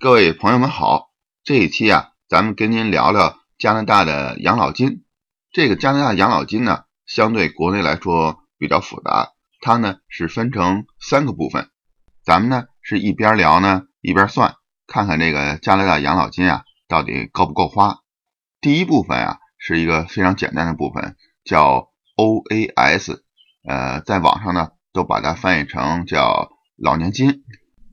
各位朋友们好，这一期啊，咱们跟您聊聊加拿大的养老金。这个加拿大养老金呢，相对国内来说比较复杂，它呢是分成三个部分。咱们呢是一边聊呢一边算，看看这个加拿大养老金啊到底够不够花。第一部分啊是一个非常简单的部分，叫 OAS，呃，在网上呢都把它翻译成叫老年金，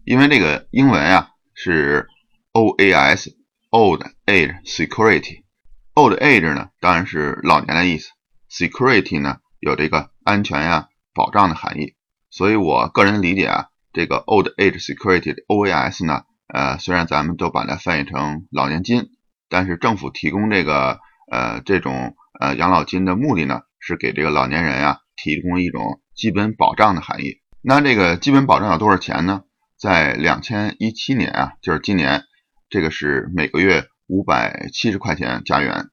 因为这个英文啊。是 OAS，Old Age Security。Old Age 呢，当然是老年的意思。Security 呢，有这个安全呀、保障的含义。所以我个人理解啊，这个 Old Age Security OAS 呢，呃，虽然咱们都把它翻译成老年金，但是政府提供这个呃这种呃养老金的目的呢，是给这个老年人呀提供一种基本保障的含义。那这个基本保障有多少钱呢？在两千一七年啊，就是今年，这个是每个月五百七十块钱加元，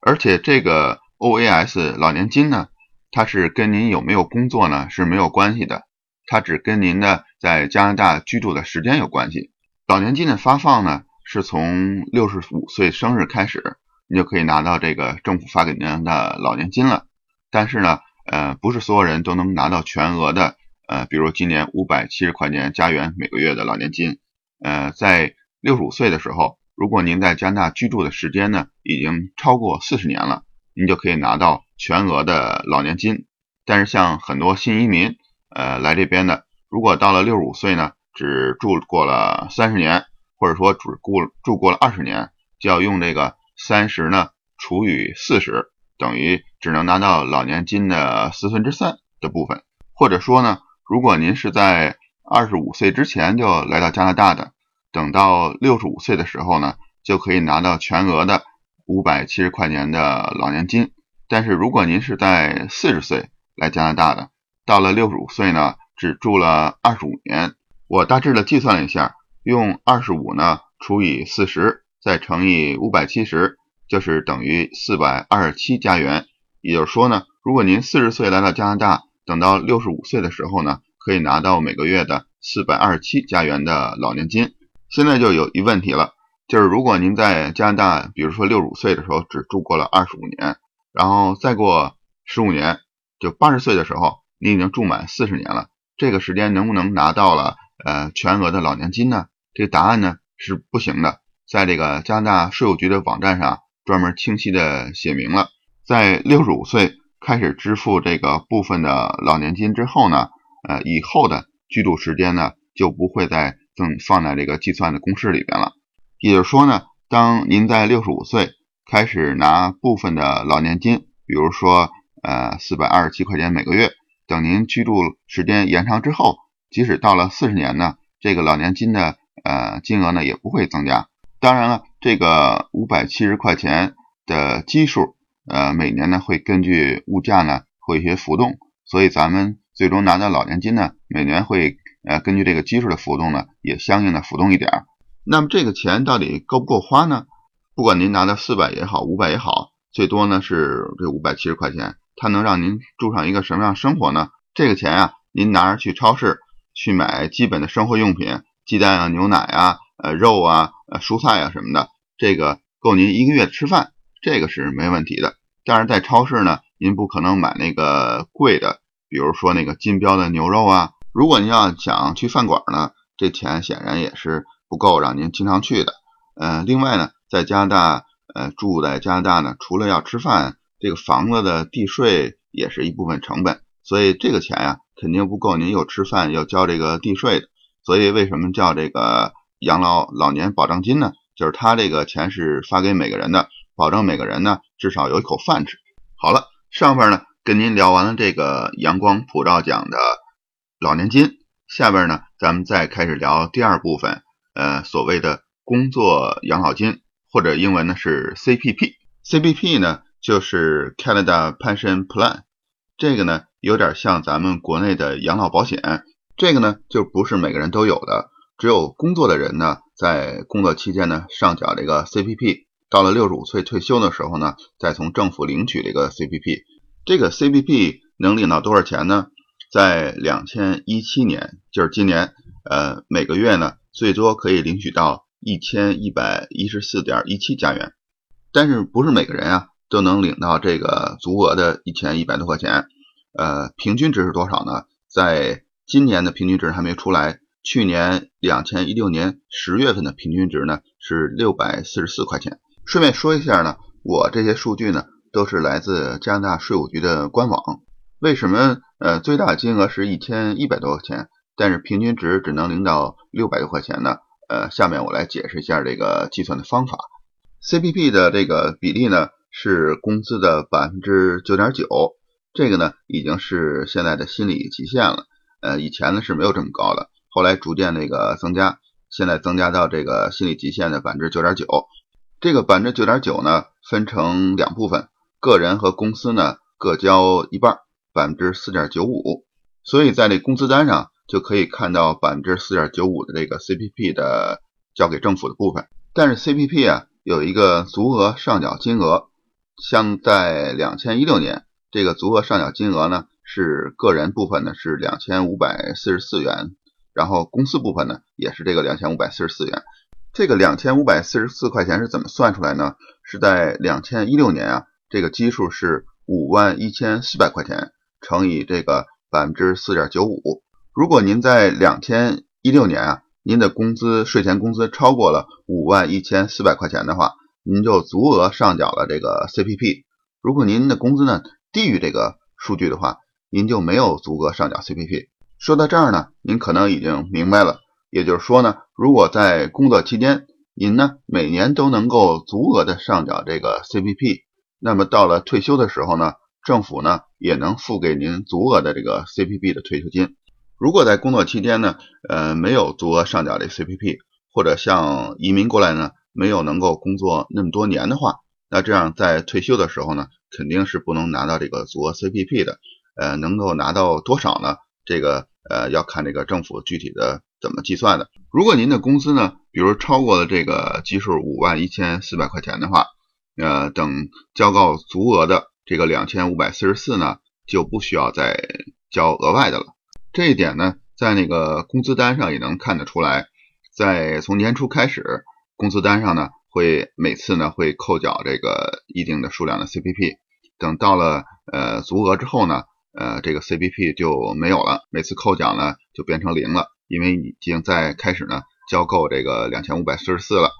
而且这个 OAS 老年金呢，它是跟您有没有工作呢是没有关系的，它只跟您的在加拿大居住的时间有关系。老年金的发放呢，是从六十五岁生日开始，你就可以拿到这个政府发给您的老年金了。但是呢，呃，不是所有人都能拿到全额的。呃，比如今年五百七十块钱加元每个月的老年金，呃，在六十五岁的时候，如果您在加拿大居住的时间呢已经超过四十年了，您就可以拿到全额的老年金。但是像很多新移民，呃，来这边的，如果到了六十五岁呢，只住过了三十年，或者说只过住过了二十年，就要用这个三十呢除以四十，等于只能拿到老年金的四分之三的部分，或者说呢。如果您是在二十五岁之前就来到加拿大的，等到六十五岁的时候呢，就可以拿到全额的五百七十块钱的老年金。但是如果您是在四十岁来加拿大的，到了六十五岁呢，只住了二十五年，我大致的计算了一下，用二十五呢除以四十，再乘以五百七十，就是等于四百二十七加元。也就是说呢，如果您四十岁来到加拿大，等到六十五岁的时候呢，可以拿到每个月的四百二十七加元的老年金。现在就有一问题了，就是如果您在加拿大，比如说六十五岁的时候只住过了二十五年，然后再过十五年，就八十岁的时候，你已经住满四十年了，这个时间能不能拿到了呃全额的老年金呢？这个答案呢是不行的，在这个加拿大税务局的网站上专门清晰的写明了，在六十五岁。开始支付这个部分的老年金之后呢，呃，以后的居住时间呢就不会再增放在这个计算的公式里边了。也就是说呢，当您在六十五岁开始拿部分的老年金，比如说呃四百二十七块钱每个月，等您居住时间延长之后，即使到了四十年呢，这个老年金的呃金额呢也不会增加。当然了，这个五百七十块钱的基数。呃，每年呢会根据物价呢会一些浮动，所以咱们最终拿到老年金呢，每年会呃根据这个基数的浮动呢，也相应的浮动一点。那么这个钱到底够不够花呢？不管您拿到四百也好，五百也好，最多呢是这五百七十块钱，它能让您住上一个什么样生活呢？这个钱啊，您拿着去超市去买基本的生活用品，鸡蛋啊、牛奶啊、呃肉啊、呃蔬菜啊什么的，这个够您一个月吃饭。这个是没问题的，但是在超市呢，您不可能买那个贵的，比如说那个金标的牛肉啊。如果您要想去饭馆呢，这钱显然也是不够让您经常去的。嗯，另外呢，在加拿大，呃，住在加拿大呢，除了要吃饭，这个房子的地税也是一部分成本，所以这个钱呀，肯定不够您又吃饭又交这个地税的。所以为什么叫这个养老老年保障金呢？就是他这个钱是发给每个人的。保证每个人呢至少有一口饭吃。好了，上边呢跟您聊完了这个阳光普照奖的老年金，下边呢咱们再开始聊第二部分，呃，所谓的工作养老金，或者英文呢是 CPP。CPP 呢就是 Canada Pension Plan，这个呢有点像咱们国内的养老保险，这个呢就不是每个人都有的，只有工作的人呢在工作期间呢上缴这个 CPP。到了六十五岁退休的时候呢，再从政府领取这个 CPP。这个 CPP 能领到多少钱呢？在两千一七年，就是今年，呃，每个月呢最多可以领取到一千一百一十四点一七加元。但是不是每个人啊都能领到这个足额的一千一百多块钱？呃，平均值是多少呢？在今年的平均值还没出来，去年两千一六年十月份的平均值呢是六百四十四块钱。顺便说一下呢，我这些数据呢都是来自加拿大税务局的官网。为什么呃最大金额是一千一百多块钱，但是平均值只能领到六百多块钱呢？呃，下面我来解释一下这个计算的方法。CPP 的这个比例呢是工资的百分之九点九，这个呢已经是现在的心理极限了。呃，以前呢是没有这么高的，后来逐渐那个增加，现在增加到这个心理极限的百分之九点九。这个百分之九点九呢分成两部分，个人和公司呢各交一半，百分之四点九五。所以在这工资单上就可以看到百分之四点九五的这个 CPP 的交给政府的部分。但是 CPP 啊。有一个足额上缴金额，像在两千一六年，这个足额上缴金额呢是个人部分呢是两千五百四十四元，然后公司部分呢也是这个两千五百四十四元。这个两千五百四十四块钱是怎么算出来呢？是在两千一六年啊，这个基数是五万一千四百块钱乘以这个百分之四点九五。如果您在两千一六年啊。您的工资税前工资超过了五万一千四百块钱的话，您就足额上缴了这个 CPP。如果您的工资呢低于这个数据的话，您就没有足额上缴 CPP。说到这儿呢，您可能已经明白了。也就是说呢，如果在工作期间您呢每年都能够足额的上缴这个 CPP，那么到了退休的时候呢，政府呢也能付给您足额的这个 CPP 的退休金。如果在工作期间呢，呃，没有足额上缴的 CPP，或者像移民过来呢，没有能够工作那么多年的话，那这样在退休的时候呢，肯定是不能拿到这个足额 CPP 的。呃，能够拿到多少呢？这个呃要看这个政府具体的怎么计算的。如果您的工资呢，比如超过了这个基数五万一千四百块钱的话，呃，等交够足额的这个两千五百四十四呢，就不需要再交额外的了。这一点呢，在那个工资单上也能看得出来。在从年初开始，工资单上呢会每次呢会扣缴这个一定的数量的 CPP，等到了呃足额之后呢，呃这个 CPP 就没有了，每次扣缴呢就变成零了，因为已经在开始呢交够这个两千五百四十四了。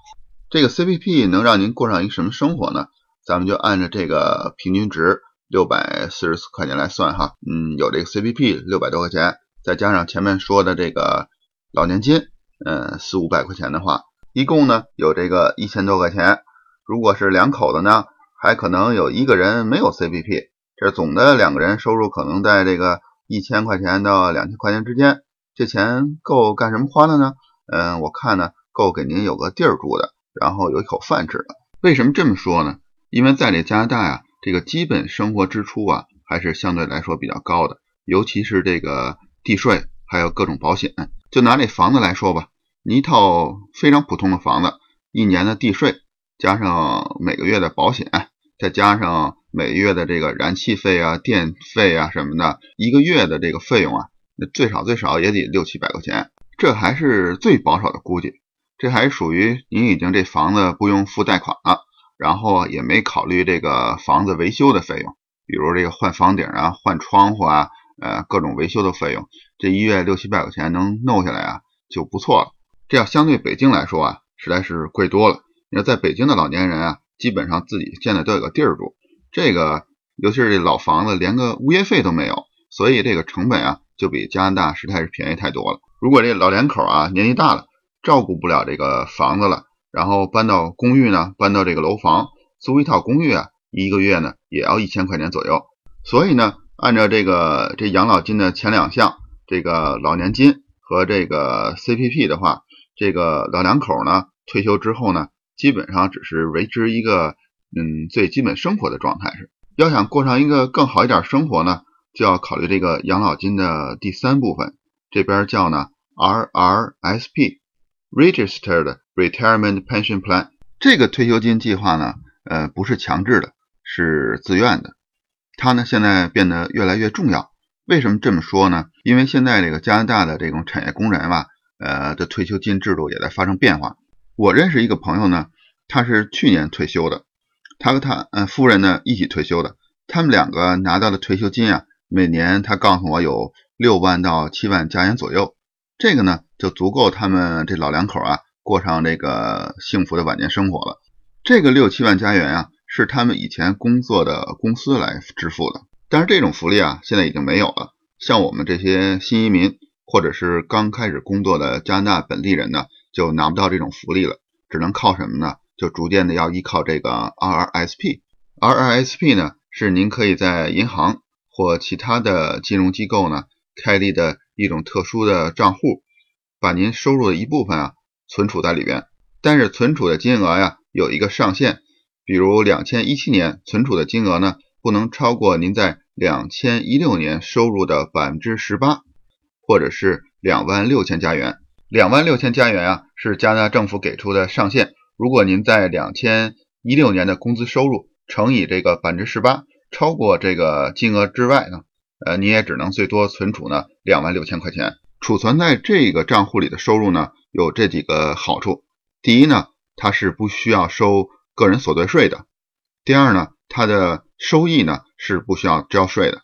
这个 CPP 能让您过上一个什么生活呢？咱们就按照这个平均值六百四十四块钱来算哈，嗯，有这个 CPP 六百多块钱。再加上前面说的这个老年金，嗯，四五百块钱的话，一共呢有这个一千多块钱。如果是两口子呢，还可能有一个人没有 CPP，这总的两个人收入可能在这个一千块钱到两千块钱之间。这钱够干什么花的呢？嗯，我看呢够给您有个地儿住的，然后有一口饭吃的。为什么这么说呢？因为在这加拿大呀，这个基本生活支出啊还是相对来说比较高的，尤其是这个。地税还有各种保险，就拿这房子来说吧，你一套非常普通的房子，一年的地税加上每个月的保险，再加上每月的这个燃气费啊、电费啊什么的，一个月的这个费用啊，那最少最少也得六七百块钱，这还是最保守的估计。这还属于您已经这房子不用付贷款了，然后也没考虑这个房子维修的费用，比如这个换房顶啊、换窗户啊。呃，各种维修的费用，这一月六七百块钱能弄下来啊，就不错了。这要相对北京来说啊，实在是贵多了。你要在北京的老年人啊，基本上自己现在都有个地儿住，这个尤其是这老房子，连个物业费都没有，所以这个成本啊，就比加拿大实在是便宜太多了。如果这老两口啊年纪大了，照顾不了这个房子了，然后搬到公寓呢，搬到这个楼房，租一套公寓啊，一个月呢也要一千块钱左右。所以呢。按照这个这养老金的前两项，这个老年金和这个 CPP 的话，这个老两口呢退休之后呢，基本上只是维持一个嗯最基本生活的状态是。要想过上一个更好一点生活呢，就要考虑这个养老金的第三部分，这边叫呢 RRSP，Registered Retirement Pension Plan。这个退休金计划呢，呃不是强制的，是自愿的。它呢现在变得越来越重要，为什么这么说呢？因为现在这个加拿大的这种产业工人吧，呃的退休金制度也在发生变化。我认识一个朋友呢，他是去年退休的，他和他嗯夫人呢一起退休的，他们两个拿到的退休金啊，每年他告诉我有六万到七万加元左右，这个呢就足够他们这老两口啊过上这个幸福的晚年生活了。这个六七万加元啊，是他们以前工作的公司来支付的，但是这种福利啊现在已经没有了。像我们这些新移民或者是刚开始工作的加拿大本地人呢。就拿不到这种福利了，只能靠什么呢？就逐渐的要依靠这个 RRSP。RRSP 呢，是您可以在银行或其他的金融机构呢开立的一种特殊的账户，把您收入的一部分啊存储在里边。但是存储的金额呀有一个上限，比如两千一七年存储的金额呢不能超过您在两千一六年收入的百分之十八，或者是两万六千加元。两万六千加元啊，是加拿大政府给出的上限。如果您在两千一六年的工资收入乘以这个百分之十八，超过这个金额之外呢，呃，你也只能最多存储呢两万六千块钱。储存在这个账户里的收入呢，有这几个好处：第一呢，它是不需要收个人所得税的；第二呢，它的收益呢是不需要交税的。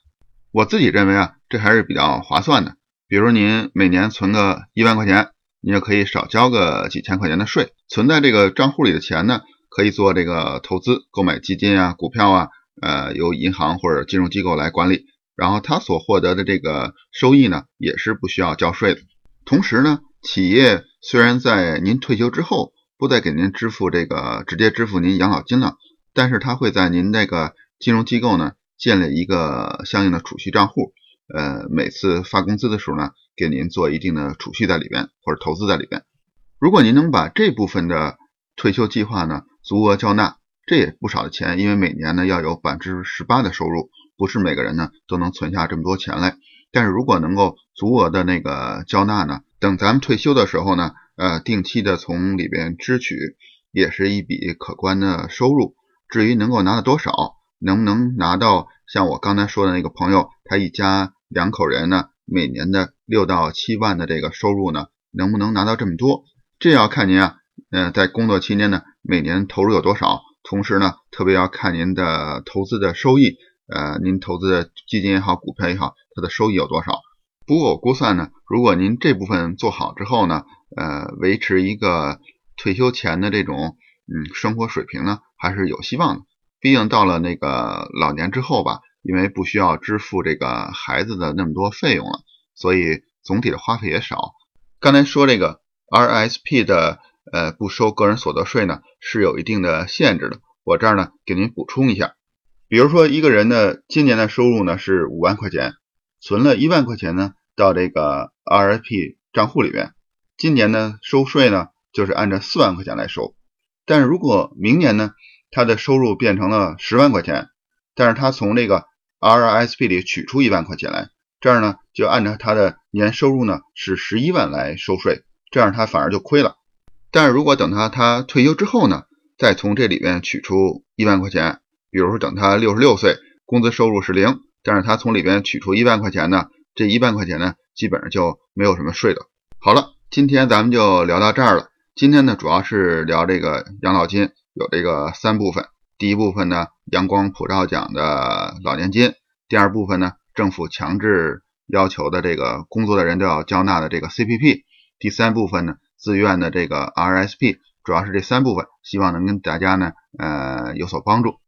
我自己认为啊，这还是比较划算的。比如您每年存个一万块钱。你就可以少交个几千块钱的税。存在这个账户里的钱呢，可以做这个投资，购买基金啊、股票啊，呃，由银行或者金融机构来管理。然后他所获得的这个收益呢，也是不需要交税的。同时呢，企业虽然在您退休之后不再给您支付这个直接支付您养老金了，但是他会在您那个金融机构呢建立一个相应的储蓄账户。呃，每次发工资的时候呢。给您做一定的储蓄在里边，或者投资在里边。如果您能把这部分的退休计划呢足额交纳，这也不少的钱，因为每年呢要有百分之十八的收入，不是每个人呢都能存下这么多钱来。但是如果能够足额的那个交纳呢，等咱们退休的时候呢，呃，定期的从里边支取，也是一笔可观的收入。至于能够拿到多少，能不能拿到像我刚才说的那个朋友，他一家两口人呢？每年的六到七万的这个收入呢，能不能拿到这么多？这要看您啊，呃，在工作期间呢，每年投入有多少？同时呢，特别要看您的投资的收益，呃，您投资的基金也好，股票也好，它的收益有多少？不过我估算呢，如果您这部分做好之后呢，呃，维持一个退休前的这种嗯生活水平呢，还是有希望的。毕竟到了那个老年之后吧。因为不需要支付这个孩子的那么多费用了，所以总体的花费也少。刚才说这个 RSP 的呃不收个人所得税呢，是有一定的限制的。我这儿呢给您补充一下，比如说一个人的今年的收入呢是五万块钱，存了一万块钱呢到这个 RSP 账户里边，今年呢收税呢就是按照四万块钱来收。但是如果明年呢他的收入变成了十万块钱，但是他从这个 RRSP 里取出一万块钱来，这样呢就按照他的年收入呢是十一万来收税，这样他反而就亏了。但是如果等他他退休之后呢，再从这里边取出一万块钱，比如说等他六十六岁，工资收入是零，但是他从里边取出一万块钱呢，这一万块钱呢基本上就没有什么税的。好了，今天咱们就聊到这儿了。今天呢主要是聊这个养老金，有这个三部分。第一部分呢，阳光普照奖的老年金；第二部分呢，政府强制要求的这个工作的人都要交纳的这个 CPP；第三部分呢，自愿的这个 RSP。主要是这三部分，希望能跟大家呢，呃，有所帮助。